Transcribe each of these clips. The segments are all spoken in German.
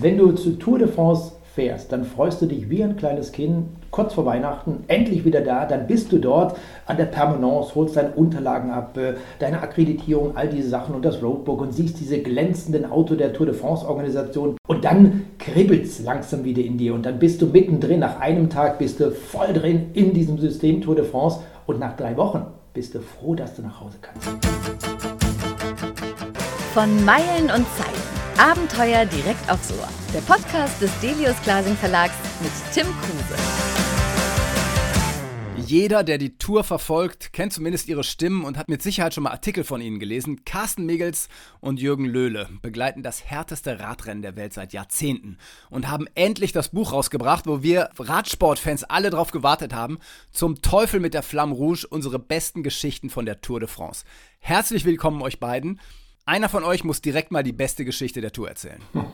Wenn du zu Tour de France fährst, dann freust du dich wie ein kleines Kind, kurz vor Weihnachten, endlich wieder da, dann bist du dort an der Permanence, holst deine Unterlagen ab, äh, deine Akkreditierung, all diese Sachen und das Roadbook und siehst diese glänzenden Auto der Tour de France Organisation und dann kribbelt es langsam wieder in dir und dann bist du mittendrin, nach einem Tag bist du voll drin in diesem System Tour de France und nach drei Wochen bist du froh, dass du nach Hause kannst. Von Meilen und Zeilen. Abenteuer direkt aufs Ohr. Der Podcast des Delius Glasing Verlags mit Tim Kruse. Jeder, der die Tour verfolgt, kennt zumindest ihre Stimmen und hat mit Sicherheit schon mal Artikel von ihnen gelesen. Carsten Miggels und Jürgen Löhle begleiten das härteste Radrennen der Welt seit Jahrzehnten und haben endlich das Buch rausgebracht, wo wir Radsportfans alle drauf gewartet haben. Zum Teufel mit der Flamme Rouge, unsere besten Geschichten von der Tour de France. Herzlich willkommen euch beiden. Einer von euch muss direkt mal die beste Geschichte der Tour erzählen.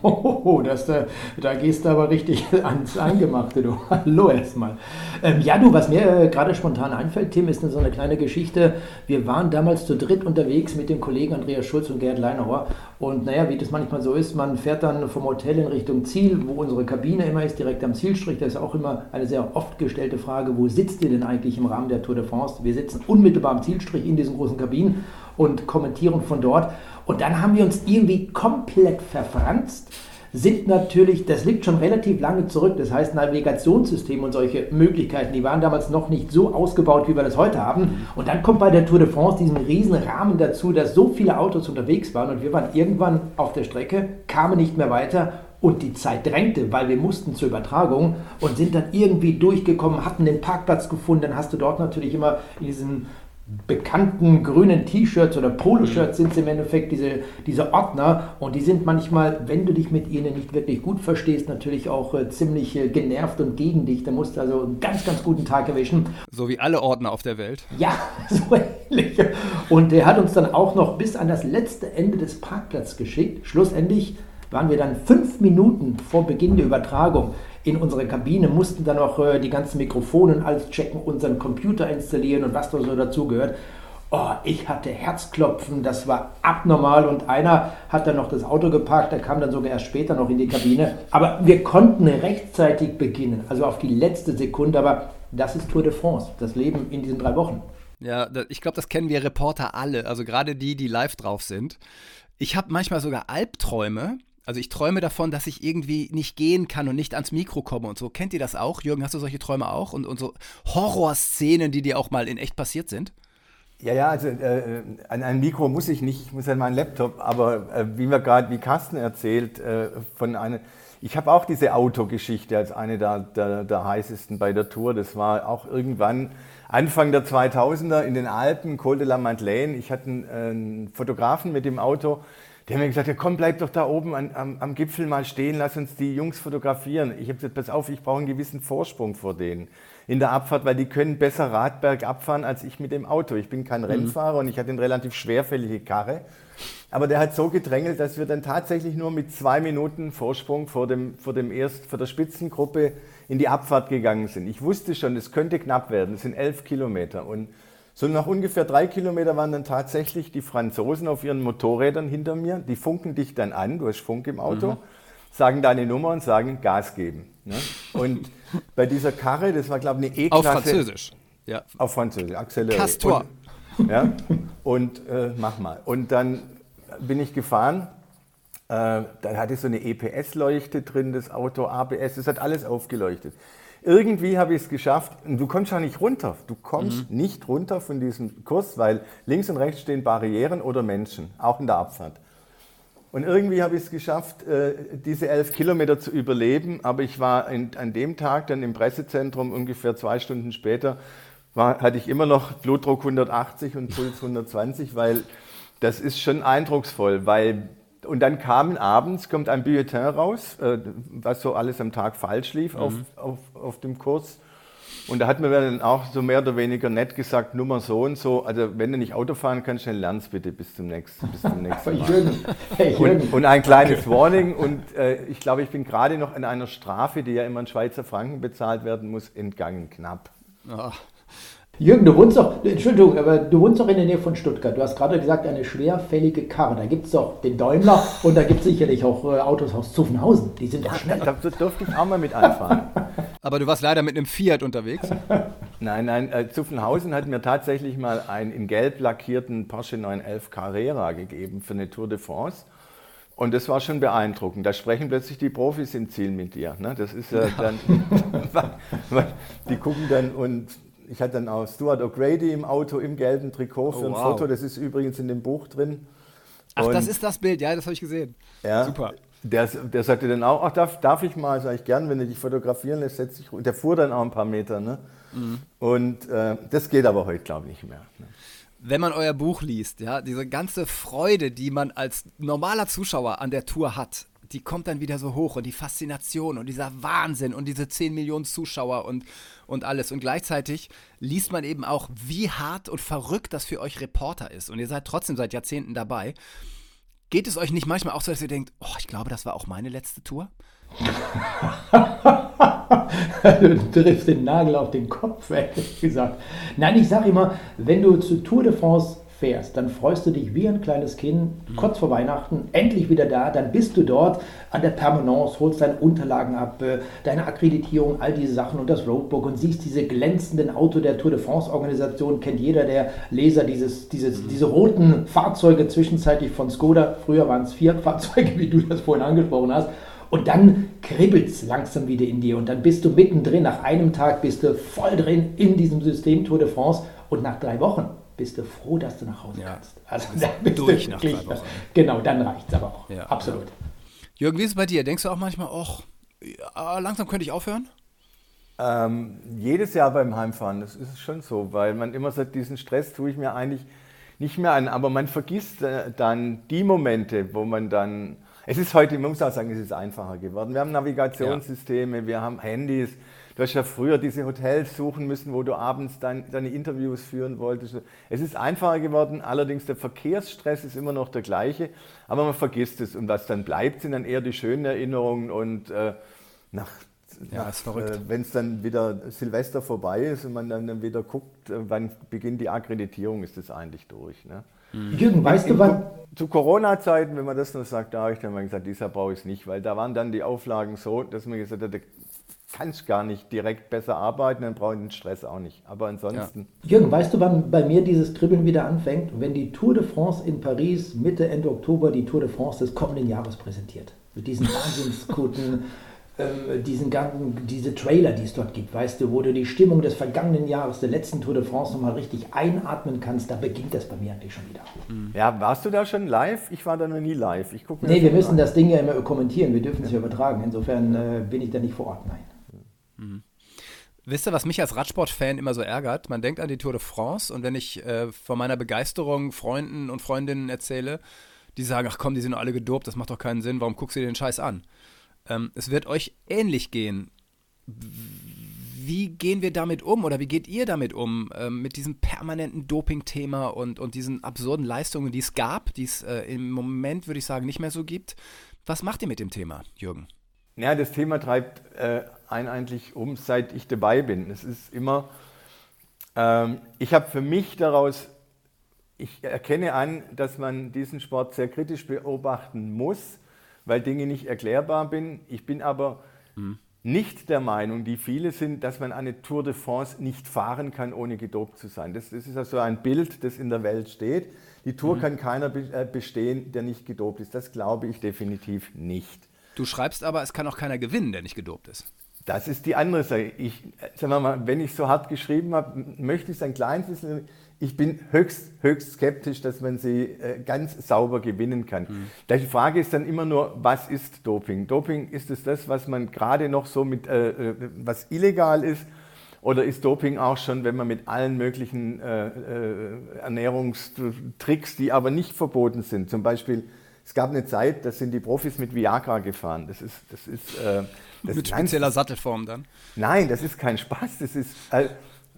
Oh, das, da, da gehst du aber richtig ans Eingemachte, du. Hallo erstmal. Ähm, ja, du, was mir äh, gerade spontan einfällt, Tim, ist so eine kleine Geschichte. Wir waren damals zu dritt unterwegs mit dem Kollegen Andreas Schulz und Gerd Leinauer. Und naja, wie das manchmal so ist, man fährt dann vom Hotel in Richtung Ziel, wo unsere Kabine immer ist, direkt am Zielstrich. Das ist auch immer eine sehr oft gestellte Frage, wo sitzt ihr denn eigentlich im Rahmen der Tour de France? Wir sitzen unmittelbar am Zielstrich in diesen großen Kabinen und kommentieren von dort. Und dann haben wir uns irgendwie komplett verfranst, sind natürlich, das liegt schon relativ lange zurück, das heißt Navigationssystem und solche Möglichkeiten, die waren damals noch nicht so ausgebaut, wie wir das heute haben. Und dann kommt bei der Tour de France diesen riesen Rahmen dazu, dass so viele Autos unterwegs waren und wir waren irgendwann auf der Strecke, kamen nicht mehr weiter und die Zeit drängte, weil wir mussten zur Übertragung und sind dann irgendwie durchgekommen, hatten den Parkplatz gefunden. Dann hast du dort natürlich immer diesen bekannten grünen T-Shirts oder Poloshirts sind es im Endeffekt diese, diese Ordner und die sind manchmal, wenn du dich mit ihnen nicht wirklich gut verstehst, natürlich auch äh, ziemlich äh, genervt und gegen dich. Da musst du also einen ganz, ganz guten Tag erwischen. So wie alle Ordner auf der Welt. Ja, so ähnlich. Und der hat uns dann auch noch bis an das letzte Ende des Parkplatzes geschickt. Schlussendlich waren wir dann fünf Minuten vor Beginn der Übertragung in unsere Kabine, mussten dann auch äh, die ganzen Mikrofone und alles checken, unseren Computer installieren und was da so dazugehört. Oh, ich hatte Herzklopfen, das war abnormal und einer hat dann noch das Auto geparkt, der kam dann sogar erst später noch in die Kabine. Aber wir konnten rechtzeitig beginnen, also auf die letzte Sekunde, aber das ist Tour de France, das Leben in diesen drei Wochen. Ja, ich glaube, das kennen wir Reporter alle, also gerade die, die live drauf sind. Ich habe manchmal sogar Albträume, also ich träume davon, dass ich irgendwie nicht gehen kann und nicht ans Mikro komme und so. Kennt ihr das auch? Jürgen, hast du solche Träume auch? Und, und so Horrorszenen, die dir auch mal in echt passiert sind? Ja, ja, also äh, an ein Mikro muss ich nicht, ich muss an meinen Laptop, aber äh, wie mir gerade, wie Carsten erzählt, äh, von einer, ich habe auch diese Autogeschichte als eine der, der, der heißesten bei der Tour. Das war auch irgendwann Anfang der 2000er in den Alpen, Col de la Madeleine. Ich hatte einen, einen Fotografen mit dem Auto, die haben mir gesagt, ja, komm, bleib doch da oben an, am, am, Gipfel mal stehen, lass uns die Jungs fotografieren. Ich habe gesagt, pass auf, ich brauche einen gewissen Vorsprung vor denen in der Abfahrt, weil die können besser Radberg abfahren als ich mit dem Auto. Ich bin kein mhm. Rennfahrer und ich hatte eine relativ schwerfällige Karre. Aber der hat so gedrängelt, dass wir dann tatsächlich nur mit zwei Minuten Vorsprung vor, dem, vor, dem Erst, vor der Spitzengruppe in die Abfahrt gegangen sind. Ich wusste schon, es könnte knapp werden. Es sind elf Kilometer. Und so nach ungefähr drei Kilometer waren dann tatsächlich die Franzosen auf ihren Motorrädern hinter mir. Die funken dich dann an, du hast Funk im Auto, mhm. sagen deine Nummer und sagen Gas geben. Ne? Und bei dieser Karre, das war glaube ich eine E-Klasse. Auf Französisch. Ja. Auf Französisch, Accéléré. Castor. Und, ja, und äh, mach mal. Und dann bin ich gefahren. Äh, da hatte ich so eine EPS-Leuchte drin, das Auto, ABS, das hat alles aufgeleuchtet. Irgendwie habe ich es geschafft. Und du kommst ja nicht runter. Du kommst mhm. nicht runter von diesem Kurs, weil links und rechts stehen Barrieren oder Menschen, auch in der Abfahrt. Und irgendwie habe ich es geschafft, äh, diese elf Kilometer zu überleben. Aber ich war an dem Tag dann im Pressezentrum ungefähr zwei Stunden später, war, hatte ich immer noch Blutdruck 180 und Puls 120, weil das ist schon eindrucksvoll, weil und dann kam abends, kommt ein Bulletin raus, äh, was so alles am Tag falsch lief mhm. auf, auf, auf dem Kurs. Und da hat mir dann auch so mehr oder weniger nett gesagt, Nummer so und so, also wenn du nicht Auto fahren kannst, dann lernst bitte bis zum nächsten, bis zum nächsten Mal. und, und, ein kleines Warning und äh, ich glaube, ich bin gerade noch in einer Strafe, die ja immer in Schweizer Franken bezahlt werden muss, entgangen knapp. Oh. Jürgen, du wohnst doch, Entschuldigung, aber du wohnst doch in der Nähe von Stuttgart. Du hast gerade gesagt, eine schwerfällige Karre. Da gibt es doch den Daimler und da gibt es sicherlich auch äh, Autos aus Zuffenhausen. Die sind doch schnell. Da, da durfte ich auch mal mit anfahren. aber du warst leider mit einem Fiat unterwegs. Nein, nein, äh, Zuffenhausen hat mir tatsächlich mal einen in gelb lackierten Porsche 911 Carrera gegeben für eine Tour de France. Und das war schon beeindruckend. Da sprechen plötzlich die Profis im Ziel mit dir. Ne? Das ist ja, ja. dann, die gucken dann und ich hatte dann auch Stuart O'Grady im Auto im gelben Trikot für oh, ein wow. Foto. Das ist übrigens in dem Buch drin. Ach, und das ist das Bild, ja, das habe ich gesehen. Ja, Super. Der, der sagte dann auch, ach, darf, darf ich mal, sage ich gern, wenn du dich fotografieren lässt, setz dich Der fuhr dann auch ein paar Meter. Ne? Mhm. Und äh, das geht aber heute, glaube ich, nicht mehr. Ne? Wenn man euer Buch liest, ja, diese ganze Freude, die man als normaler Zuschauer an der Tour hat, die kommt dann wieder so hoch und die Faszination und dieser Wahnsinn und diese 10 Millionen Zuschauer und, und alles. Und gleichzeitig liest man eben auch, wie hart und verrückt das für euch Reporter ist. Und ihr seid trotzdem seit Jahrzehnten dabei. Geht es euch nicht manchmal auch so, dass ihr denkt, oh, ich glaube, das war auch meine letzte Tour? du triffst den Nagel auf den Kopf, ehrlich gesagt. Nein, ich sage immer, wenn du zu Tour de France fährst, dann freust du dich wie ein kleines Kind, mhm. kurz vor Weihnachten, endlich wieder da, dann bist du dort an der Permanence, holst deine Unterlagen ab, äh, deine Akkreditierung, all diese Sachen und das Roadbook und siehst diese glänzenden Auto der Tour de France Organisation, kennt jeder der Leser, dieses, dieses, mhm. diese roten Fahrzeuge zwischenzeitlich von Skoda, früher waren es vier Fahrzeuge, wie du das vorhin angesprochen hast, und dann kribbelt es langsam wieder in dir und dann bist du mittendrin. Nach einem Tag bist du voll drin in diesem System Tour de France und nach drei Wochen bist du froh, dass du nach Hause ja. kannst. Also dann bist durch du nach drei Wochen. Genau, dann reicht es aber auch. Ja, Absolut. Ja. Jürgen, wie ist es bei dir? Denkst du auch manchmal, ach, langsam könnte ich aufhören? Ähm, jedes Jahr beim Heimfahren, das ist schon so, weil man immer sagt, diesen Stress tue ich mir eigentlich nicht mehr an, aber man vergisst äh, dann die Momente, wo man dann, es ist heute, man muss auch sagen, es ist einfacher geworden. Wir haben Navigationssysteme, ja. wir haben Handys, Du hast ja früher diese Hotels suchen müssen, wo du abends dein, deine Interviews führen wolltest. Es ist einfacher geworden, allerdings der Verkehrsstress ist immer noch der gleiche, aber man vergisst es. Und was dann bleibt, sind dann eher die schönen Erinnerungen und äh, nach ja, äh, wenn es dann wieder Silvester vorbei ist und man dann wieder guckt, äh, wann beginnt die Akkreditierung, ist das eigentlich durch. Ne? Mhm. Jürgen, weißt in, du wann? Zu Corona-Zeiten, wenn man das noch sagt, da habe ich dann mal gesagt, dieser brauche ich es nicht, weil da waren dann die Auflagen so, dass man gesagt hat, kannst gar nicht direkt besser arbeiten, dann brauche ich den Stress auch nicht. Aber ansonsten. Ja. Jürgen, weißt du, wann bei mir dieses Kribbeln wieder anfängt? Wenn die Tour de France in Paris Mitte, Ende Oktober die Tour de France des kommenden Jahres präsentiert. Mit diesen wahnsinnsguten, ähm, diesen ganzen, diese Trailer, die es dort gibt, weißt du, wo du die Stimmung des vergangenen Jahres, der letzten Tour de France nochmal richtig einatmen kannst, da beginnt das bei mir eigentlich schon wieder. Mhm. Ja, warst du da schon live? Ich war da noch nie live. Ich guck mir nee, wir müssen an. das Ding ja immer kommentieren, wir dürfen es ja übertragen. Insofern äh, bin ich da nicht vor Ort, nein. Mhm. Wisst ihr, was mich als Radsport-Fan immer so ärgert? Man denkt an die Tour de France und wenn ich äh, von meiner Begeisterung Freunden und Freundinnen erzähle, die sagen, ach komm, die sind alle gedopt, das macht doch keinen Sinn, warum guckst du dir den Scheiß an? Ähm, es wird euch ähnlich gehen. Wie gehen wir damit um oder wie geht ihr damit um, ähm, mit diesem permanenten Doping-Thema und, und diesen absurden Leistungen, die es gab, die es äh, im Moment, würde ich sagen, nicht mehr so gibt? Was macht ihr mit dem Thema, Jürgen? Ja, das Thema treibt äh, einen eigentlich um, seit ich dabei bin. Es ist immer, ähm, ich habe für mich daraus, ich erkenne an, dass man diesen Sport sehr kritisch beobachten muss, weil Dinge nicht erklärbar sind. Ich bin aber mhm. nicht der Meinung, die viele sind, dass man eine Tour de France nicht fahren kann, ohne gedopt zu sein. Das, das ist also ein Bild, das in der Welt steht. Die Tour mhm. kann keiner äh, bestehen, der nicht gedopt ist. Das glaube ich definitiv nicht. Du schreibst aber, es kann auch keiner gewinnen, der nicht gedopt ist. Das ist die andere Sache. Ich, sagen wir mal, wenn ich so hart geschrieben habe, möchte ich es ein kleines bisschen. Ich bin höchst, höchst skeptisch, dass man sie äh, ganz sauber gewinnen kann. Mhm. Die Frage ist dann immer nur, was ist Doping? Doping ist es das, was man gerade noch so mit, äh, äh was illegal ist? Oder ist Doping auch schon, wenn man mit allen möglichen äh, äh, Ernährungstricks, die aber nicht verboten sind, zum Beispiel es gab eine Zeit, da sind die Profis mit Viagra gefahren. Das ist, das ist, äh, das mit spezieller Sattelform dann? Nein, das ist kein Spaß. Das ist, äh,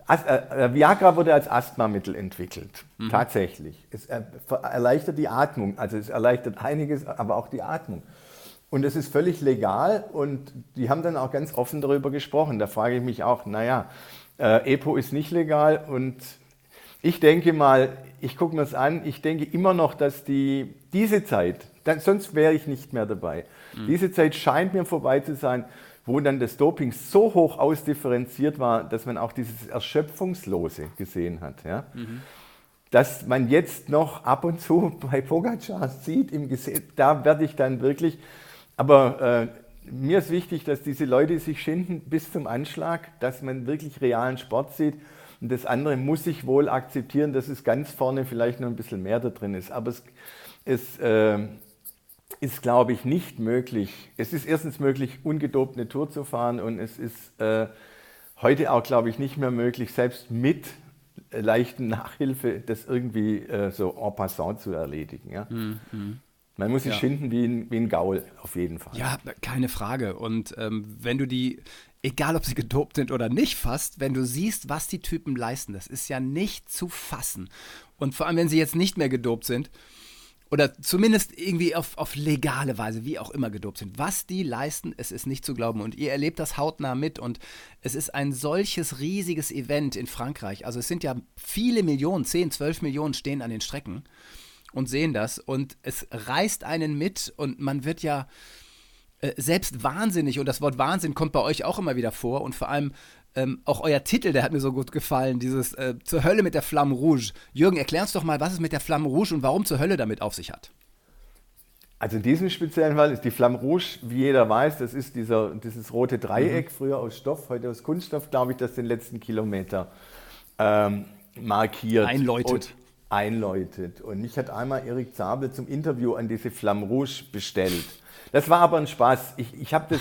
äh, Viagra wurde als Asthmamittel entwickelt, mhm. tatsächlich. Es erleichtert die Atmung, also es erleichtert einiges, aber auch die Atmung. Und es ist völlig legal und die haben dann auch ganz offen darüber gesprochen. Da frage ich mich auch, naja, äh, EPO ist nicht legal und ich denke mal, ich gucke mir das an, ich denke immer noch, dass die, diese Zeit, dann, sonst wäre ich nicht mehr dabei, mhm. diese Zeit scheint mir vorbei zu sein, wo dann das Doping so hoch ausdifferenziert war, dass man auch dieses Erschöpfungslose gesehen hat. Ja? Mhm dass man jetzt noch ab und zu bei Pogacar sieht im Gesetz, da werde ich dann wirklich, aber äh, mir ist wichtig, dass diese Leute sich schinden bis zum Anschlag, dass man wirklich realen Sport sieht. Und das andere muss ich wohl akzeptieren, dass es ganz vorne vielleicht noch ein bisschen mehr da drin ist. Aber es, es äh, ist, glaube ich, nicht möglich. Es ist erstens möglich, ungedopt eine Tour zu fahren und es ist äh, heute auch, glaube ich, nicht mehr möglich, selbst mit leichten Nachhilfe, das irgendwie äh, so en passant zu erledigen. Ja? Mm, mm. Man muss sich ja. schinden wie ein, wie ein Gaul, auf jeden Fall. Ja, keine Frage. Und ähm, wenn du die, egal ob sie gedopt sind oder nicht fast, wenn du siehst, was die Typen leisten, das ist ja nicht zu fassen. Und vor allem, wenn sie jetzt nicht mehr gedopt sind, oder zumindest irgendwie auf, auf legale Weise, wie auch immer gedopt sind. Was die leisten, es ist nicht zu glauben. Und ihr erlebt das hautnah mit und es ist ein solches riesiges Event in Frankreich. Also es sind ja viele Millionen, 10, 12 Millionen stehen an den Strecken und sehen das und es reißt einen mit und man wird ja äh, selbst wahnsinnig und das Wort Wahnsinn kommt bei euch auch immer wieder vor und vor allem ähm, auch euer Titel, der hat mir so gut gefallen, dieses äh, Zur Hölle mit der Flamme Rouge. Jürgen, erklär uns doch mal, was es mit der Flamme Rouge und warum zur Hölle damit auf sich hat. Also in diesem speziellen Fall ist die Flamme Rouge, wie jeder weiß, das ist dieser, dieses rote Dreieck, mhm. früher aus Stoff, heute aus Kunststoff, glaube ich, das den letzten Kilometer ähm, markiert. Einläutet. Und einläutet. Und mich hat einmal Erik Zabel zum Interview an diese Flamme Rouge bestellt. Das war aber ein Spaß. Ich, ich, das,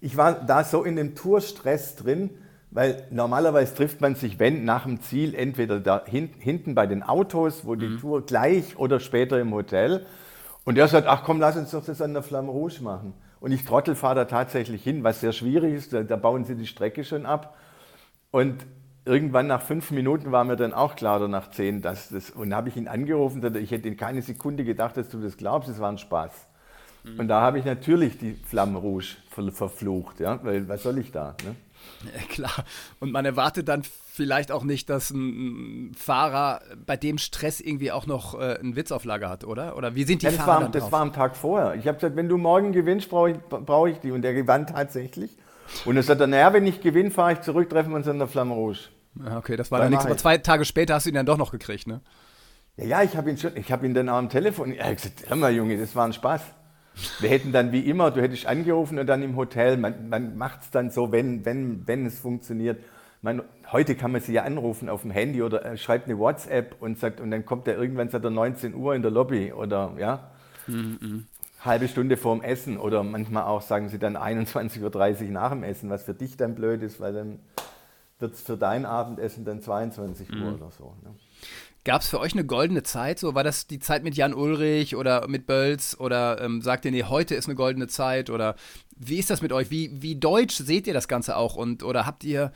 ich war da so in dem Tourstress drin, weil normalerweise trifft man sich, wenn nach dem Ziel, entweder da hin, hinten bei den Autos, wo die mhm. Tour gleich oder später im Hotel. Und der sagt, ach komm, lass uns doch das an der Flamme Rouge machen. Und ich Trottel fahre da tatsächlich hin, was sehr schwierig ist. Da, da bauen sie die Strecke schon ab. Und irgendwann nach fünf Minuten war mir dann auch klar, oder nach zehn, dass das, und habe ich ihn angerufen, ich hätte keine Sekunde gedacht, dass du das glaubst, es war ein Spaß. Mhm. Und da habe ich natürlich die Flamme Rouge verflucht, ja, weil was soll ich da? Ne? Ja, klar. Und man erwartet dann vielleicht auch nicht, dass ein Fahrer bei dem Stress irgendwie auch noch äh, einen Witz auf Lager hat, oder? Oder wie sind die ja, das Fahrer? War, das war am Tag vorher. Ich habe gesagt, wenn du morgen gewinnst, brauche ich, brauch ich die. Und er gewann tatsächlich. Und er sagte, naja, wenn ich gewinne, fahre ich zurück, treffen wir uns an der Flamme Rouge. Ja, okay, das war dann nichts. Aber zwei Tage später hast du ihn dann doch noch gekriegt, ne? Ja, ja, ich habe ihn schon, ich habe ihn dann am Telefon, er hat gesagt, hör mal Junge, das war ein Spaß. Wir hätten dann wie immer, du hättest angerufen und dann im Hotel, man, man macht es dann so, wenn, wenn, wenn es funktioniert. Man, heute kann man sie ja anrufen auf dem Handy oder äh, schreibt eine WhatsApp und sagt, und dann kommt er irgendwann seit der 19 Uhr in der Lobby oder ja. Mhm. Halbe Stunde vorm Essen oder manchmal auch sagen sie dann 21.30 Uhr nach dem Essen, was für dich dann blöd ist, weil dann wird es für dein Abendessen dann 22 Uhr mhm. oder so. Ne? Gab es für euch eine goldene Zeit? So war das die Zeit mit Jan Ulrich oder mit Bölz oder ähm, sagt ihr, nee, heute ist eine goldene Zeit oder wie ist das mit euch? Wie, wie deutsch seht ihr das Ganze auch und oder habt ihr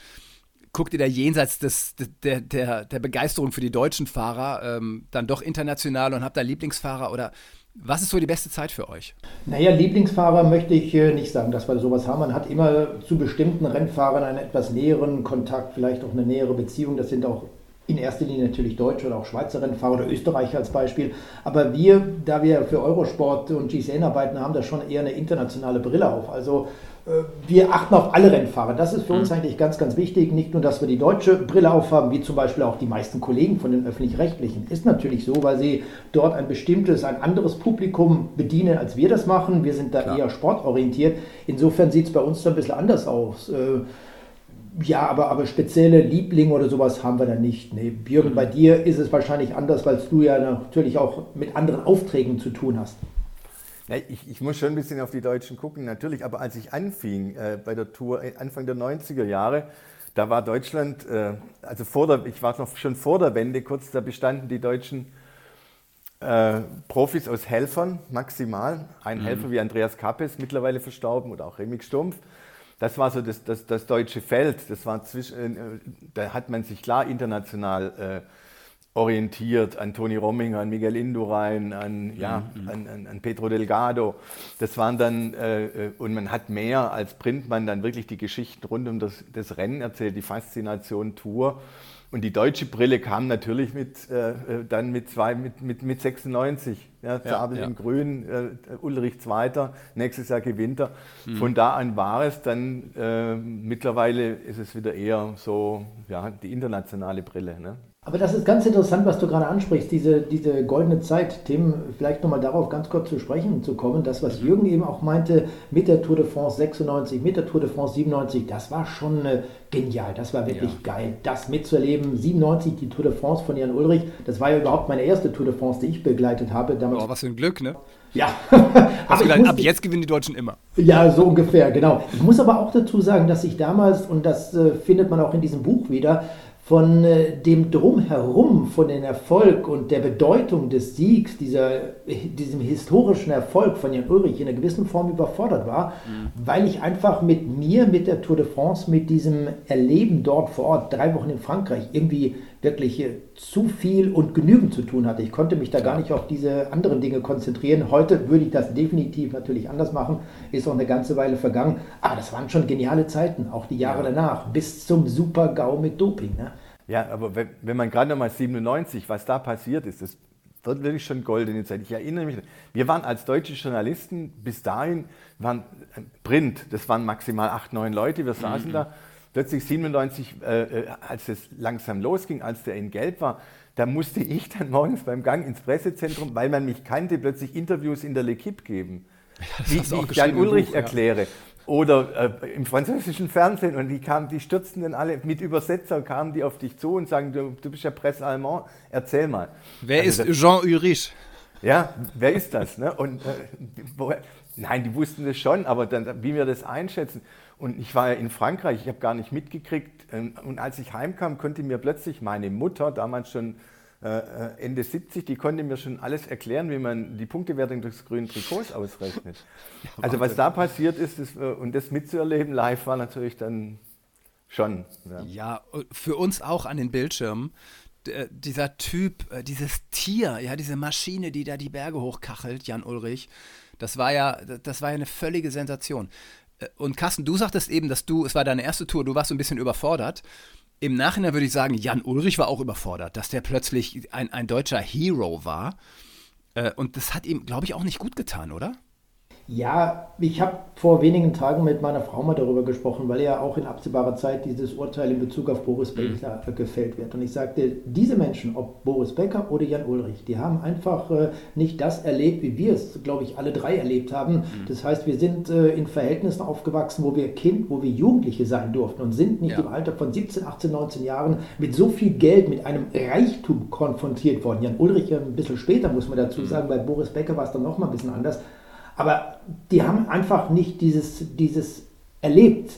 guckt ihr da jenseits des, der, der, der Begeisterung für die deutschen Fahrer ähm, dann doch international und habt da Lieblingsfahrer oder was ist so die beste Zeit für euch? Naja, Lieblingsfahrer möchte ich äh, nicht sagen, dass wir sowas haben. Man hat immer zu bestimmten Rennfahrern einen etwas näheren Kontakt, vielleicht auch eine nähere Beziehung. Das sind auch in erster Linie natürlich Deutsche oder auch Schweizer Rennfahrer oder Österreicher als Beispiel. Aber wir, da wir für Eurosport und GCN arbeiten, haben da schon eher eine internationale Brille auf. Also äh, wir achten auf alle Rennfahrer. Das ist für uns mhm. eigentlich ganz, ganz wichtig. Nicht nur, dass wir die deutsche Brille aufhaben, wie zum Beispiel auch die meisten Kollegen von den öffentlich-rechtlichen. Ist natürlich so, weil sie dort ein bestimmtes, ein anderes Publikum bedienen, als wir das machen. Wir sind da Klar. eher sportorientiert. Insofern sieht es bei uns da ein bisschen anders aus. Ja, aber, aber spezielle Lieblinge oder sowas haben wir da nicht. Nee, Björn, bei dir ist es wahrscheinlich anders, weil du ja natürlich auch mit anderen Aufträgen zu tun hast. Ja, ich, ich, muss schon ein bisschen auf die Deutschen gucken, natürlich. Aber als ich anfing äh, bei der Tour äh, Anfang der 90er Jahre, da war Deutschland, äh, also vor der, ich war noch schon vor der Wende kurz, da bestanden die deutschen äh, Profis aus Helfern maximal. Ein mhm. Helfer wie Andreas Kappes, mittlerweile verstorben, oder auch Remix Stumpf. Das war so das, das, das deutsche Feld. Das war zwischen, äh, da hat man sich klar international äh, orientiert an Toni Romminger, an Miguel Indurain, an, ja, mhm. an, an, an, Pedro Delgado. Das waren dann, äh, äh, und man hat mehr als Printmann dann wirklich die Geschichten rund um das, das Rennen erzählt, die Faszination Tour. Und die deutsche Brille kam natürlich mit, äh, äh dann mit, zwei, mit, mit, mit 96. Ja, Zabel ja, ja. in Grün, äh, Ulrich Zweiter, nächstes Jahr gewinnt er. Mhm. Von da an war es dann, äh, mittlerweile ist es wieder eher so ja, die internationale Brille. Ne? Aber das ist ganz interessant, was du gerade ansprichst, diese, diese goldene Zeit. Tim, vielleicht nochmal darauf ganz kurz zu sprechen zu kommen. Das, was Jürgen eben auch meinte mit der Tour de France 96, mit der Tour de France 97, das war schon äh, genial. Das war wirklich ja. geil, das mitzuerleben. 97, die Tour de France von Jan Ulrich, das war ja überhaupt meine erste Tour de France, die ich begleitet habe. Damals. Oh, was für ein Glück, ne? Ja. aber gedacht, ab jetzt gewinnen die Deutschen immer. Ja, so ungefähr, genau. Ich muss aber auch dazu sagen, dass ich damals, und das äh, findet man auch in diesem Buch wieder, von äh, dem Drumherum, von dem Erfolg und der Bedeutung des Siegs, dieser, diesem historischen Erfolg von Jan Ulrich in einer gewissen Form überfordert war, mhm. weil ich einfach mit mir, mit der Tour de France, mit diesem Erleben dort vor Ort, drei Wochen in Frankreich, irgendwie wirklich zu viel und genügend zu tun hatte. Ich konnte mich da gar nicht auf diese anderen Dinge konzentrieren. Heute würde ich das definitiv natürlich anders machen. Ist auch eine ganze Weile vergangen. Aber das waren schon geniale Zeiten, auch die Jahre ja. danach, bis zum Super-GAU mit Doping. Ne? Ja, aber wenn, wenn man gerade nochmal 97, was da passiert ist, das wird wirklich schon goldene Zeit. Ich erinnere mich, wir waren als deutsche Journalisten bis dahin, waren Print, das waren maximal acht, neun Leute, wir saßen mhm. da plötzlich 97, äh, äh, als es langsam losging, als der in Gelb war, da musste ich dann morgens beim Gang ins Pressezentrum, weil man mich kannte, plötzlich Interviews in der L'Equipe geben. Ja, wie, wie ich Jan Ulrich Buch, erkläre. Ja. Oder äh, im französischen Fernsehen und die kamen, die stürzten dann alle mit Übersetzer, kamen die auf dich zu und sagen, du, du bist ja Presse Allemand, erzähl mal. Wer also ist das, Jean Ulrich? Ja, wer ist das? Ne? Und, äh, wo, nein, die wussten das schon, aber dann, wie wir das einschätzen. Und ich war ja in Frankreich, ich habe gar nicht mitgekriegt. Ähm, und als ich heimkam, konnte mir plötzlich meine Mutter, damals schon äh, äh, Ende 70, die konnte mir schon alles erklären, wie man die Punktewertung des grünen Trikots ausrechnet. Ja, also was da passiert ist das, äh, und das mitzuerleben live war natürlich dann schon. Ja. ja, für uns auch an den Bildschirmen dieser Typ, dieses Tier, ja, diese Maschine, die da die Berge hochkachelt, Jan Ulrich, das war ja, das war ja eine völlige Sensation. Äh, und Carsten, du sagtest eben, dass du, es war deine erste Tour, du warst so ein bisschen überfordert. Im Nachhinein würde ich sagen, Jan Ulrich war auch überfordert, dass der plötzlich ein, ein deutscher Hero war. Äh, und das hat ihm, glaube ich, auch nicht gut getan, oder? Ja, ich habe vor wenigen Tagen mit meiner Frau mal darüber gesprochen, weil ja auch in absehbarer Zeit dieses Urteil in Bezug auf Boris mhm. Becker mhm. gefällt wird. Und ich sagte, diese Menschen, ob Boris Becker oder Jan Ulrich, die haben einfach äh, nicht das erlebt, wie wir es, glaube ich, alle drei erlebt haben. Mhm. Das heißt, wir sind äh, in Verhältnissen aufgewachsen, wo wir Kind, wo wir Jugendliche sein durften und sind nicht ja. im Alter von 17, 18, 19 Jahren mit so viel Geld, mit einem Reichtum konfrontiert worden. Jan Ulrich ein bisschen später, muss man dazu mhm. sagen, bei Boris Becker war es dann nochmal ein bisschen anders. Aber die haben einfach nicht dieses, dieses erlebt,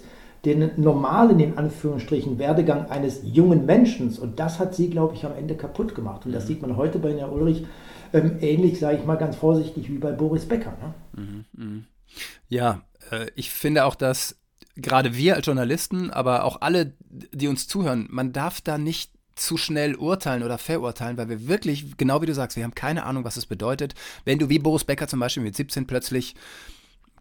den normalen, in Anführungsstrichen, Werdegang eines jungen Menschen. Und das hat sie, glaube ich, am Ende kaputt gemacht. Und das mhm. sieht man heute bei Herrn Ulrich ähm, ähnlich, sage ich mal ganz vorsichtig, wie bei Boris Becker. Ne? Mhm, mh. Ja, äh, ich finde auch, dass gerade wir als Journalisten, aber auch alle, die uns zuhören, man darf da nicht zu schnell urteilen oder verurteilen, weil wir wirklich, genau wie du sagst, wir haben keine Ahnung, was es bedeutet. Wenn du wie Boris Becker zum Beispiel mit 17 plötzlich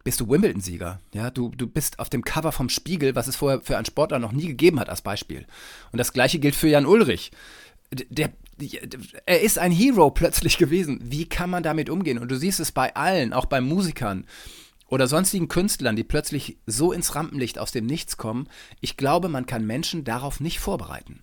bist du Wimbledon-Sieger. Ja, du, du bist auf dem Cover vom Spiegel, was es vorher für einen Sportler noch nie gegeben hat, als Beispiel. Und das gleiche gilt für Jan Ulrich. Der, er ist ein Hero plötzlich gewesen. Wie kann man damit umgehen? Und du siehst es bei allen, auch bei Musikern oder sonstigen Künstlern, die plötzlich so ins Rampenlicht aus dem Nichts kommen. Ich glaube, man kann Menschen darauf nicht vorbereiten.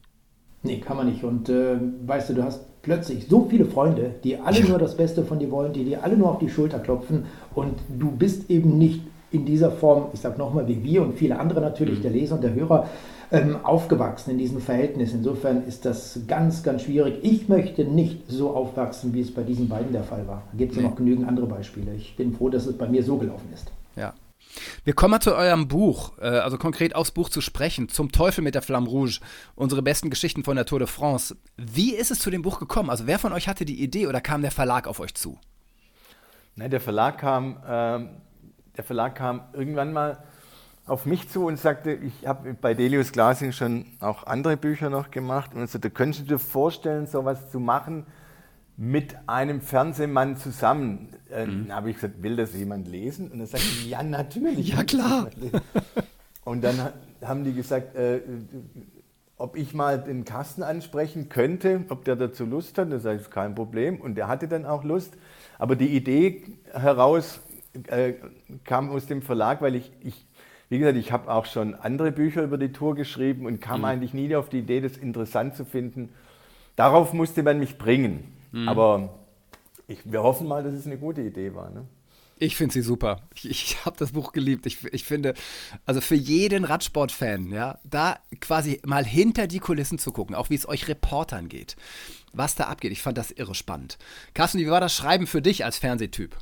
Nee, kann man nicht. Und äh, weißt du, du hast plötzlich so viele Freunde, die alle nur das Beste von dir wollen, die dir alle nur auf die Schulter klopfen und du bist eben nicht in dieser Form, ich sag nochmal, wie wir und viele andere natürlich, mhm. der Leser und der Hörer, ähm, aufgewachsen in diesem Verhältnis. Insofern ist das ganz, ganz schwierig. Ich möchte nicht so aufwachsen, wie es bei diesen beiden der Fall war. Da gibt es ja noch genügend andere Beispiele. Ich bin froh, dass es bei mir so gelaufen ist. Ja, wir kommen mal zu eurem Buch, äh, also konkret aufs Buch zu sprechen. Zum Teufel mit der Flamme Rouge, unsere besten Geschichten von der Tour de France. Wie ist es zu dem Buch gekommen? Also wer von euch hatte die Idee oder kam der Verlag auf euch zu? Nein, der Verlag kam, äh, der Verlag kam irgendwann mal auf mich zu und sagte, ich habe bei Delius Glasing schon auch andere Bücher noch gemacht und so, da könntest du dir vorstellen, sowas zu machen mit einem Fernsehmann zusammen. Äh, mhm. Dann habe ich gesagt, will das jemand lesen? Und er sagte, ja, natürlich. Ja, klar. Und dann haben die gesagt, äh, ob ich mal den Kasten ansprechen könnte, ob der dazu Lust hat. Das ist kein Problem. Und der hatte dann auch Lust. Aber die Idee heraus äh, kam aus dem Verlag, weil ich, ich wie gesagt, ich habe auch schon andere Bücher über die Tour geschrieben und kam mhm. eigentlich nie auf die Idee, das interessant zu finden. Darauf musste man mich bringen. Mhm. Aber ich, wir hoffen mal, dass es eine gute Idee war. Ne? Ich finde sie super. Ich, ich habe das Buch geliebt. Ich, ich finde, also für jeden Radsport-Fan, ja, da quasi mal hinter die Kulissen zu gucken, auch wie es euch Reportern geht, was da abgeht. Ich fand das irre spannend. Carsten, wie war das Schreiben für dich als Fernsehtyp?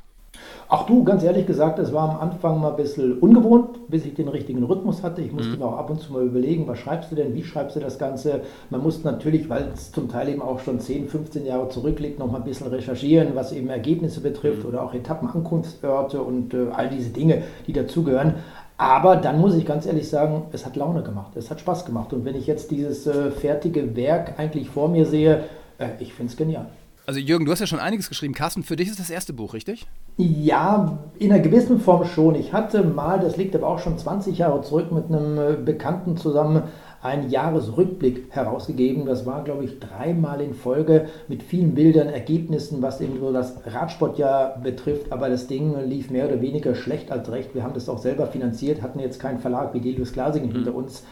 Ach du, ganz ehrlich gesagt, es war am Anfang mal ein bisschen ungewohnt, bis ich den richtigen Rhythmus hatte. Ich musste mhm. mir auch ab und zu mal überlegen, was schreibst du denn, wie schreibst du das Ganze. Man musste natürlich, weil es zum Teil eben auch schon 10, 15 Jahre zurückliegt, noch mal ein bisschen recherchieren, was eben Ergebnisse betrifft mhm. oder auch Etappenankunftsorte und äh, all diese Dinge, die dazugehören. Aber dann muss ich ganz ehrlich sagen, es hat Laune gemacht, es hat Spaß gemacht. Und wenn ich jetzt dieses äh, fertige Werk eigentlich vor mir sehe, äh, ich finde es genial. Also Jürgen, du hast ja schon einiges geschrieben. Carsten, für dich ist das erste Buch, richtig? Ja, in einer gewissen Form schon. Ich hatte mal, das liegt aber auch schon 20 Jahre zurück, mit einem Bekannten zusammen einen Jahresrückblick herausgegeben. Das war, glaube ich, dreimal in Folge mit vielen Bildern, Ergebnissen, was eben so das Radsportjahr betrifft. Aber das Ding lief mehr oder weniger schlecht als recht. Wir haben das auch selber finanziert, hatten jetzt keinen Verlag wie Delius Glasingen mhm. hinter uns.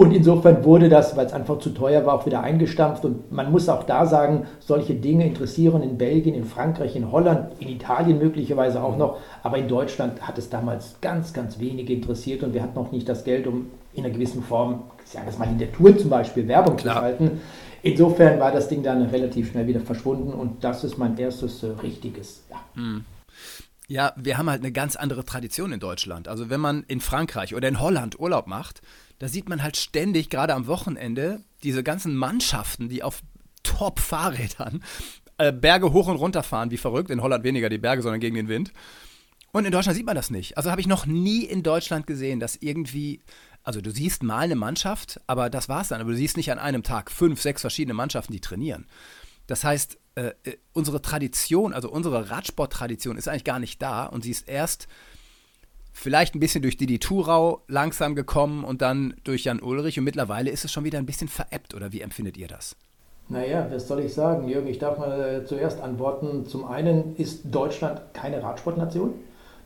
Und insofern wurde das, weil es einfach zu teuer war, auch wieder eingestampft. Und man muss auch da sagen, solche Dinge interessieren in Belgien, in Frankreich, in Holland, in Italien möglicherweise auch noch. Aber in Deutschland hat es damals ganz, ganz wenige interessiert und wir hatten noch nicht das Geld, um in einer gewissen Form, sagen wir es mal in der Tour zum Beispiel, Werbung Klar. zu schalten. Insofern war das Ding dann relativ schnell wieder verschwunden und das ist mein erstes äh, richtiges. Ja. Mhm. Ja, wir haben halt eine ganz andere Tradition in Deutschland. Also wenn man in Frankreich oder in Holland Urlaub macht, da sieht man halt ständig, gerade am Wochenende, diese ganzen Mannschaften, die auf Top-Fahrrädern äh, Berge hoch und runter fahren, wie verrückt. In Holland weniger die Berge, sondern gegen den Wind. Und in Deutschland sieht man das nicht. Also habe ich noch nie in Deutschland gesehen, dass irgendwie, also du siehst mal eine Mannschaft, aber das war's dann. Aber du siehst nicht an einem Tag fünf, sechs verschiedene Mannschaften, die trainieren. Das heißt, äh, äh unsere Tradition, also unsere Radsport-Tradition ist eigentlich gar nicht da und sie ist erst vielleicht ein bisschen durch Didi Thurau langsam gekommen und dann durch Jan Ulrich und mittlerweile ist es schon wieder ein bisschen veräppt oder wie empfindet ihr das? Naja, was soll ich sagen, Jürgen? Ich darf mal äh, zuerst antworten. Zum einen ist Deutschland keine Radsportnation.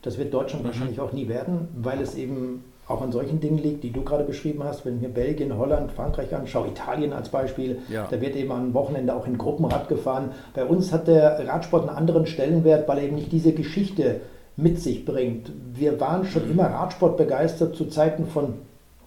Das wird Deutschland mhm. wahrscheinlich auch nie werden, weil es eben auch an solchen Dingen liegt, die du gerade beschrieben hast. Wenn ich mir Belgien, Holland, Frankreich anschaue, Italien als Beispiel, ja. da wird eben am Wochenende auch in Gruppenrad gefahren. Bei uns hat der Radsport einen anderen Stellenwert, weil er eben nicht diese Geschichte mit sich bringt. Wir waren schon immer Radsport begeistert zu Zeiten von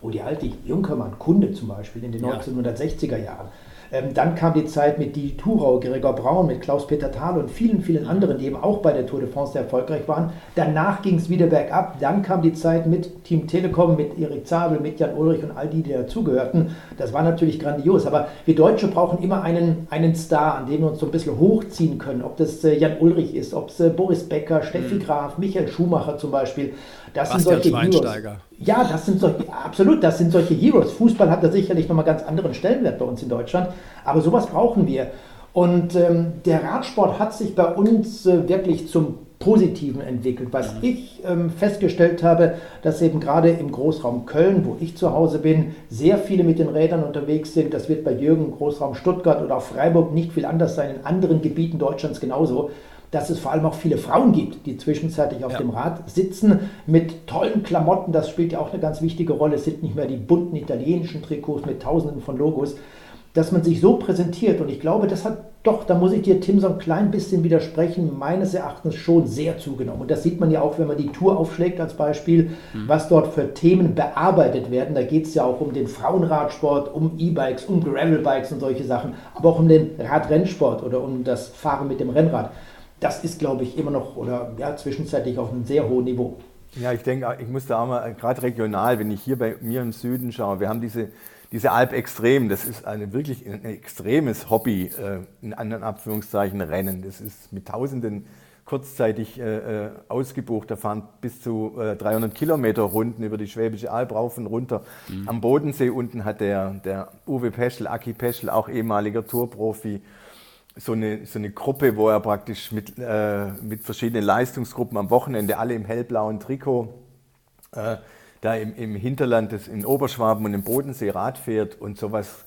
Rudi Altig, Junkermann, Kunde zum Beispiel in den ja. 1960er Jahren. Ähm, dann kam die Zeit mit Di Thurau, Gregor Braun, mit Klaus-Peter Thal und vielen, vielen anderen, die eben auch bei der Tour de France sehr erfolgreich waren. Danach ging es wieder bergab. Dann kam die Zeit mit Team Telekom, mit Erik Zabel, mit Jan Ulrich und all die, die dazugehörten. Das war natürlich grandios. Aber wir Deutsche brauchen immer einen, einen Star, an dem wir uns so ein bisschen hochziehen können. Ob das äh, Jan Ulrich ist, ob es äh, Boris Becker, Steffi mhm. Graf, Michael Schumacher zum Beispiel. Das Bastian sind solche Heroes. Ja, das sind solche, absolut, das sind solche Heroes. Fußball hat da sicherlich nochmal ganz anderen Stellenwert bei uns in Deutschland, aber sowas brauchen wir. Und ähm, der Radsport hat sich bei uns äh, wirklich zum Positiven entwickelt. Was mhm. ich ähm, festgestellt habe, dass eben gerade im Großraum Köln, wo ich zu Hause bin, sehr viele mit den Rädern unterwegs sind. Das wird bei Jürgen im Großraum Stuttgart oder auch Freiburg nicht viel anders sein, in anderen Gebieten Deutschlands genauso dass es vor allem auch viele Frauen gibt, die zwischenzeitlich auf ja. dem Rad sitzen mit tollen Klamotten. Das spielt ja auch eine ganz wichtige Rolle. Es sind nicht mehr die bunten italienischen Trikots mit tausenden von Logos. Dass man sich so präsentiert und ich glaube, das hat doch, da muss ich dir, Tim, so ein klein bisschen widersprechen, meines Erachtens schon sehr zugenommen. Und das sieht man ja auch, wenn man die Tour aufschlägt als Beispiel, mhm. was dort für Themen bearbeitet werden. Da geht es ja auch um den Frauenradsport, um E-Bikes, um Gravelbikes und solche Sachen, aber auch um den Radrennsport oder um das Fahren mit dem Rennrad das ist, glaube ich, immer noch oder ja, zwischenzeitlich auf einem sehr hohen Niveau. Ja, ich denke, ich muss da auch mal, gerade regional, wenn ich hier bei mir im Süden schaue, wir haben diese, diese Alp Extrem, das ist eine wirklich ein extremes Hobby, äh, in anderen Abführungszeichen Rennen. Das ist mit Tausenden kurzzeitig äh, äh ausgebucht. Da fahren bis zu äh, 300 Kilometer Runden über die Schwäbische Alb rauf und runter. Mhm. Am Bodensee unten hat der, der Uwe Peschel, Aki Peschel, auch ehemaliger Tourprofi, so eine, so eine Gruppe, wo er praktisch mit, äh, mit verschiedenen Leistungsgruppen am Wochenende alle im hellblauen Trikot äh, da im, im Hinterland des, in Oberschwaben und im Bodensee Rad fährt und sowas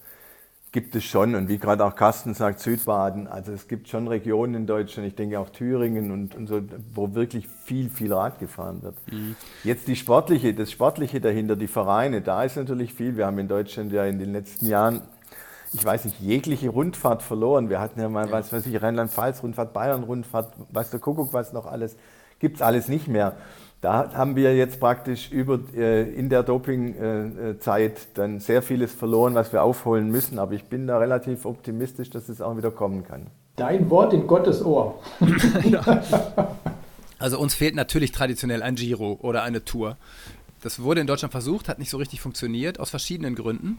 gibt es schon. Und wie gerade auch Carsten sagt, Südbaden, also es gibt schon Regionen in Deutschland, ich denke auch Thüringen und, und so, wo wirklich viel, viel Rad gefahren wird. Mhm. Jetzt die sportliche, das Sportliche dahinter, die Vereine, da ist natürlich viel. Wir haben in Deutschland ja in den letzten Jahren, ich weiß nicht, jegliche Rundfahrt verloren. Wir hatten ja mal, ja. was weiß ich, Rheinland-Pfalz-Rundfahrt, Bayern-Rundfahrt, weiß der Kuckuck was noch alles, gibt es alles nicht mehr. Da haben wir jetzt praktisch über, äh, in der Dopingzeit dann sehr vieles verloren, was wir aufholen müssen. Aber ich bin da relativ optimistisch, dass es auch wieder kommen kann. Dein Wort in Gottes Ohr. also uns fehlt natürlich traditionell ein Giro oder eine Tour. Das wurde in Deutschland versucht, hat nicht so richtig funktioniert, aus verschiedenen Gründen.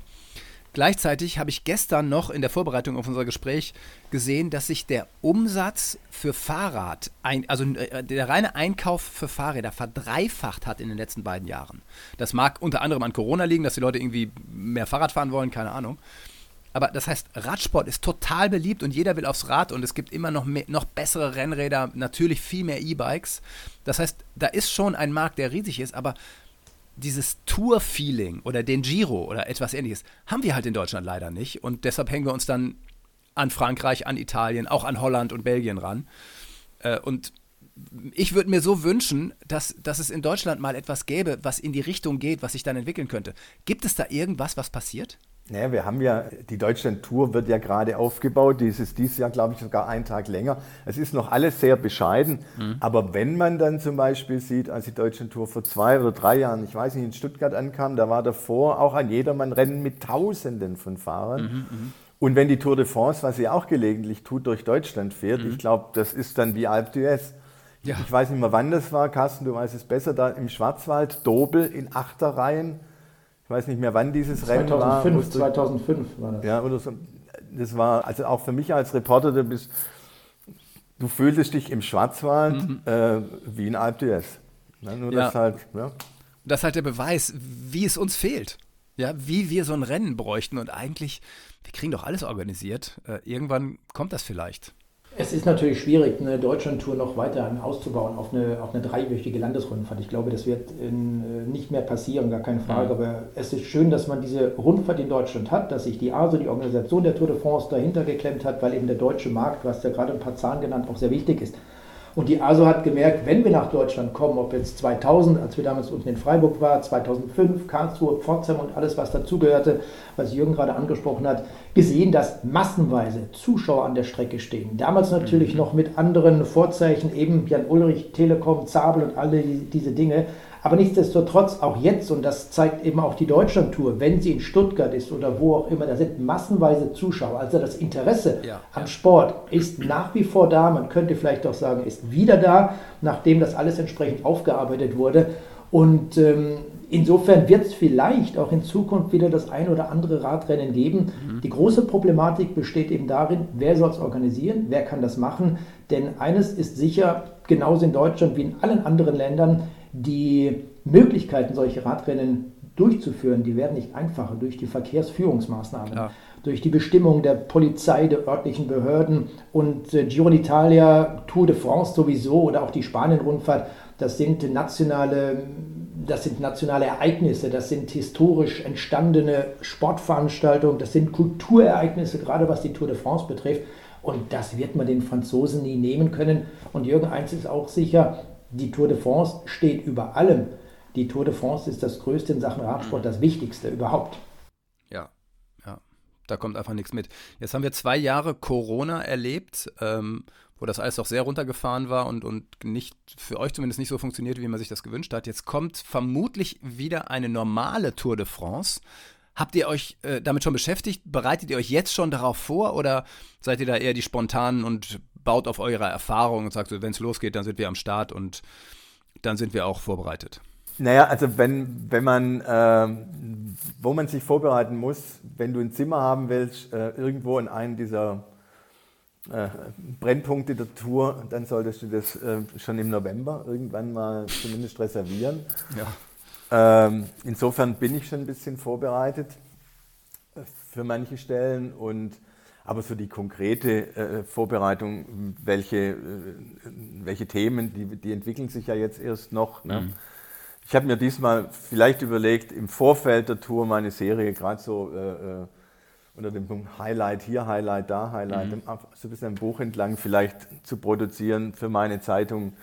Gleichzeitig habe ich gestern noch in der Vorbereitung auf unser Gespräch gesehen, dass sich der Umsatz für Fahrrad, also äh, der reine Einkauf für Fahrräder verdreifacht hat in den letzten beiden Jahren. Das mag unter anderem an Corona liegen, dass die Leute irgendwie mehr Fahrrad fahren wollen, keine Ahnung. Aber das heißt, Radsport ist total beliebt und jeder will aufs Rad und es gibt immer noch, mehr, noch bessere Rennräder, natürlich viel mehr E-Bikes. Das heißt, da ist schon ein Markt, der riesig ist, aber dieses Tour-Feeling oder den Giro oder etwas ähnliches haben wir halt in Deutschland leider nicht. Und deshalb hängen wir uns dann an Frankreich, an Italien, auch an Holland und Belgien ran. Äh, und ich würde mir so wünschen, dass, dass es in Deutschland mal etwas gäbe, was in die Richtung geht, was sich dann entwickeln könnte. Gibt es da irgendwas, was passiert? Naja, wir haben ja, die Deutschland-Tour wird ja gerade aufgebaut, dieses dieses Jahr, glaube ich, sogar einen Tag länger. Es ist noch alles sehr bescheiden, mhm. aber wenn man dann zum Beispiel sieht, als die Deutschland-Tour vor zwei oder drei Jahren, ich weiß nicht, in Stuttgart ankam, da war davor auch ein Jedermann-Rennen mit Tausenden von Fahrern. Mhm, mhm. und wenn die Tour de France, was sie auch gelegentlich tut, durch Deutschland fährt, mhm. ich glaube, das ist dann wie Alp d'Huez. Ja. Ich weiß nicht mehr, wann das war, Carsten, du weißt es besser, da im Schwarzwald, Dobel in Achterreihen weiß nicht mehr, wann dieses 2005, Rennen war. 2005, 2005 war das. Ja, oder so. Das war, also auch für mich als Reporter, du, bist, du fühltest dich im Schwarzwald mhm. äh, wie in Alp d'Huez. Ja, nur ja. das halt, ja. Das ist halt der Beweis, wie es uns fehlt. Ja, wie wir so ein Rennen bräuchten und eigentlich, wir kriegen doch alles organisiert. Äh, irgendwann kommt das vielleicht. Es ist natürlich schwierig, eine Deutschlandtour noch weiter auszubauen auf eine, auf eine dreiwöchige Landesrundfahrt. Ich glaube, das wird in, äh, nicht mehr passieren, gar keine Frage. Mhm. Aber es ist schön, dass man diese Rundfahrt in Deutschland hat, dass sich die ASO, die Organisation der Tour de France, dahinter geklemmt hat, weil eben der deutsche Markt, hast ja gerade ein paar Zahlen genannt, auch sehr wichtig ist. Und die ASO hat gemerkt, wenn wir nach Deutschland kommen, ob jetzt 2000, als wir damals unten in Freiburg waren, 2005, Karlsruhe, Pforzheim und alles, was dazugehörte, was Jürgen gerade angesprochen hat, gesehen, dass massenweise Zuschauer an der Strecke stehen. Damals natürlich mhm. noch mit anderen Vorzeichen, eben Jan Ulrich, Telekom, Zabel und alle diese Dinge. Aber nichtsdestotrotz, auch jetzt, und das zeigt eben auch die Deutschlandtour, wenn sie in Stuttgart ist oder wo auch immer, da sind massenweise Zuschauer. Also das Interesse ja, am Sport ist nach wie vor da. Man könnte vielleicht auch sagen, ist wieder da, nachdem das alles entsprechend aufgearbeitet wurde. Und ähm, insofern wird es vielleicht auch in Zukunft wieder das ein oder andere Radrennen geben. Mhm. Die große Problematik besteht eben darin, wer soll es organisieren, wer kann das machen. Denn eines ist sicher, genauso in Deutschland wie in allen anderen Ländern, die Möglichkeiten, solche Radrennen durchzuführen, die werden nicht einfacher durch die Verkehrsführungsmaßnahmen, ja. durch die Bestimmung der Polizei, der örtlichen Behörden und äh, Giro d'Italia, Tour de France sowieso oder auch die Spanien-Rundfahrt, das sind nationale das sind nationale Ereignisse, das sind historisch entstandene Sportveranstaltungen, das sind Kulturereignisse, gerade was die Tour de France betrifft. Und das wird man den Franzosen nie nehmen können. Und Jürgen Eins ist auch sicher, die Tour de France steht über allem. Die Tour de France ist das Größte in Sachen Radsport, das Wichtigste überhaupt. Ja, ja, da kommt einfach nichts mit. Jetzt haben wir zwei Jahre Corona erlebt, ähm, wo das alles auch sehr runtergefahren war und, und nicht, für euch zumindest nicht so funktioniert, wie man sich das gewünscht hat. Jetzt kommt vermutlich wieder eine normale Tour de France. Habt ihr euch äh, damit schon beschäftigt? Bereitet ihr euch jetzt schon darauf vor oder seid ihr da eher die spontanen und baut auf eure Erfahrung und sagt so, wenn es losgeht, dann sind wir am Start und dann sind wir auch vorbereitet. Naja, also wenn, wenn man, äh, wo man sich vorbereiten muss, wenn du ein Zimmer haben willst, äh, irgendwo in einem dieser äh, Brennpunkte der Tour, dann solltest du das äh, schon im November irgendwann mal zumindest reservieren. Ja. Ähm, insofern bin ich schon ein bisschen vorbereitet äh, für manche Stellen und aber so die konkrete äh, Vorbereitung, welche, äh, welche Themen, die, die entwickeln sich ja jetzt erst noch. Ne? Mhm. Ich habe mir diesmal vielleicht überlegt, im Vorfeld der Tour meine Serie gerade so äh, unter dem Punkt Highlight hier, Highlight da, Highlight, mhm. so ein bisschen ein Buch entlang vielleicht zu produzieren für meine Zeitung.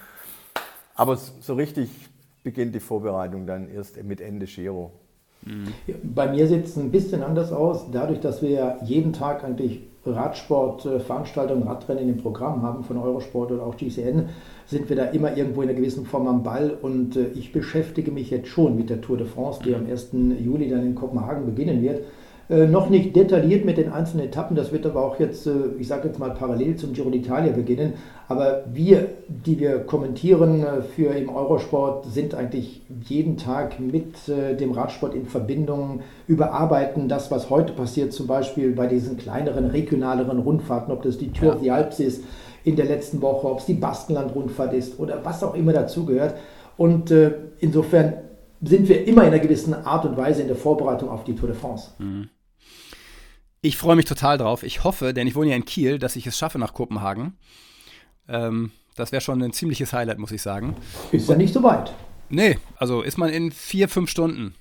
Aber so richtig beginnt die Vorbereitung dann erst mit Ende Giro. Mhm. Bei mir sieht es ein bisschen anders aus, dadurch, dass wir ja jeden Tag eigentlich Radsportveranstaltungen, Radrennen im Programm haben von Eurosport oder auch GCN, sind wir da immer irgendwo in einer gewissen Form am Ball. Und äh, ich beschäftige mich jetzt schon mit der Tour de France, die am 1. Juli dann in Kopenhagen beginnen wird. Äh, noch nicht detailliert mit den einzelnen Etappen, das wird aber auch jetzt, äh, ich sage jetzt mal parallel zum Giro d'Italia beginnen. Aber wir, die wir kommentieren äh, für im Eurosport, sind eigentlich jeden Tag mit dem Radsport in Verbindung, überarbeiten das, was heute passiert, zum Beispiel bei diesen kleineren, regionaleren Rundfahrten, ob das die Tour ja. of the Alps ist in der letzten Woche, ob es die Baskenland-Rundfahrt ist oder was auch immer dazugehört. Und insofern sind wir immer in einer gewissen Art und Weise in der Vorbereitung auf die Tour de France. Mhm. Ich freue mich total drauf. Ich hoffe, denn ich wohne ja in Kiel, dass ich es schaffe nach Kopenhagen. Ähm, das wäre schon ein ziemliches Highlight, muss ich sagen. Ist ja nicht so weit. Nee, also ist man in vier, fünf Stunden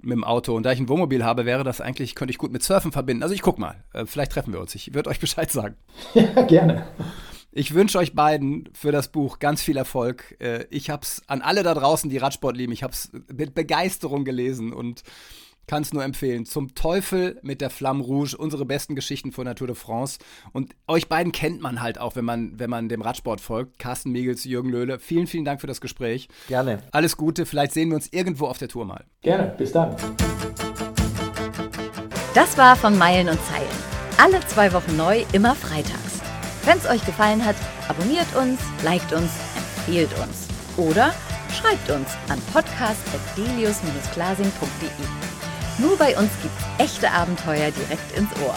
mit dem Auto. Und da ich ein Wohnmobil habe, wäre das eigentlich, könnte ich gut mit Surfen verbinden. Also ich guck mal. Äh, vielleicht treffen wir uns. Ich würde euch Bescheid sagen. Ja, gerne. Ich wünsche euch beiden für das Buch ganz viel Erfolg. Äh, ich habe es an alle da draußen, die Radsport lieben, ich habe es mit Begeisterung gelesen und kann es nur empfehlen. Zum Teufel mit der Flamme Rouge, unsere besten Geschichten von der Tour de France. Und euch beiden kennt man halt auch, wenn man, wenn man dem Radsport folgt. Carsten Miegels, Jürgen Löhle. Vielen, vielen Dank für das Gespräch. Gerne. Alles Gute. Vielleicht sehen wir uns irgendwo auf der Tour mal. Gerne. Bis dann. Das war von Meilen und Zeilen. Alle zwei Wochen neu, immer freitags. Wenn es euch gefallen hat, abonniert uns, liked uns, empfehlt uns. Oder schreibt uns an podcast.delius-glasing.de. Nur bei uns gibt's echte Abenteuer direkt ins Ohr.